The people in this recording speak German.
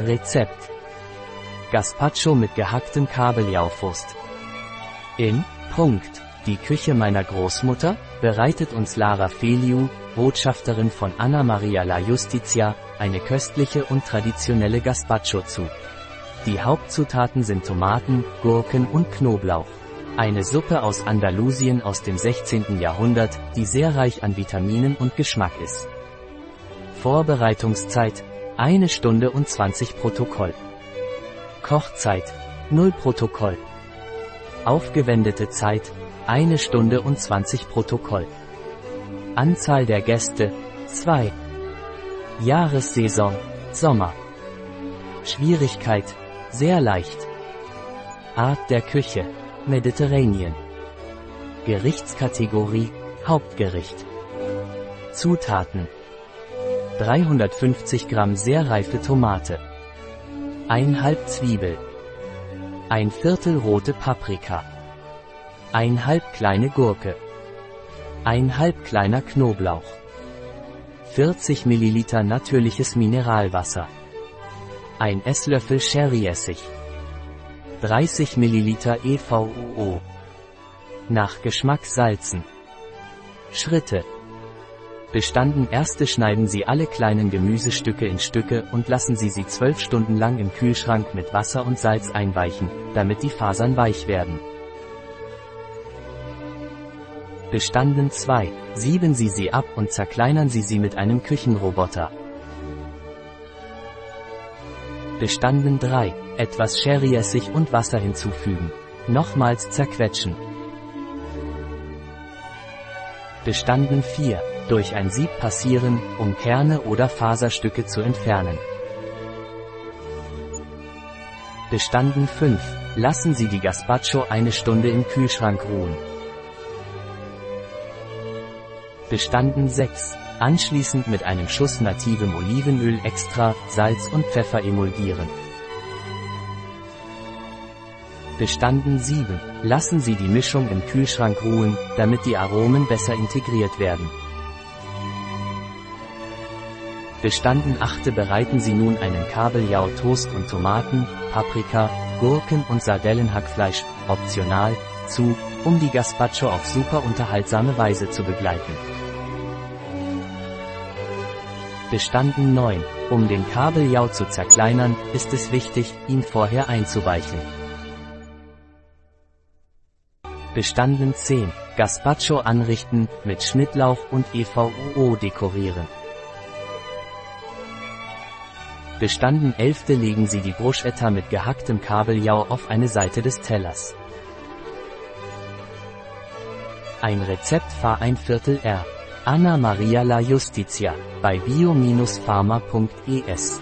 Rezept. Gazpacho mit gehacktem Kabeljauwurst. In, Punkt, die Küche meiner Großmutter, bereitet uns Lara Feliu, Botschafterin von Anna Maria La Justicia, eine köstliche und traditionelle Gazpacho zu. Die Hauptzutaten sind Tomaten, Gurken und Knoblauch. Eine Suppe aus Andalusien aus dem 16. Jahrhundert, die sehr reich an Vitaminen und Geschmack ist. Vorbereitungszeit, eine Stunde und 20 Protokoll. Kochzeit, 0 Protokoll. Aufgewendete Zeit, eine Stunde und 20 Protokoll. Anzahl der Gäste, 2. Jahressaison, Sommer. Schwierigkeit, sehr leicht. Art der Küche, Mediterranean. Gerichtskategorie, Hauptgericht. Zutaten. 350 Gramm sehr reife Tomate. Ein halb Zwiebel. Ein Viertel rote Paprika. Ein halb kleine Gurke. Ein halb kleiner Knoblauch. 40 Milliliter natürliches Mineralwasser. Ein Esslöffel Sherryessig. 30 Milliliter EVUO. Nach Geschmack salzen. Schritte. Bestanden erste schneiden Sie alle kleinen Gemüsestücke in Stücke und lassen Sie sie 12 Stunden lang im Kühlschrank mit Wasser und Salz einweichen, damit die Fasern weich werden. Bestanden 2. Sieben Sie sie ab und zerkleinern Sie sie mit einem Küchenroboter. Bestanden 3. Etwas Sherryessig und Wasser hinzufügen. Nochmals zerquetschen. Bestanden 4 durch ein Sieb passieren, um Kerne oder Faserstücke zu entfernen. Bestanden 5. Lassen Sie die Gazpacho eine Stunde im Kühlschrank ruhen. Bestanden 6. Anschließend mit einem Schuss nativem Olivenöl extra, Salz und Pfeffer emulgieren. Bestanden 7. Lassen Sie die Mischung im Kühlschrank ruhen, damit die Aromen besser integriert werden. Bestanden achte bereiten Sie nun einen Kabeljau Toast und Tomaten, Paprika, Gurken und Sardellenhackfleisch, optional, zu, um die Gazpacho auf super unterhaltsame Weise zu begleiten. Bestanden 9. Um den Kabeljau zu zerkleinern, ist es wichtig, ihn vorher einzuweichen. Bestanden 10. Gazpacho anrichten, mit Schnittlauch und EVUO dekorieren. Bestanden 11. legen Sie die Bruschetta mit gehacktem Kabeljau auf eine Seite des Tellers. Ein Rezept Fahr ein Viertel R. Anna Maria La Justitia, bei bio-pharma.es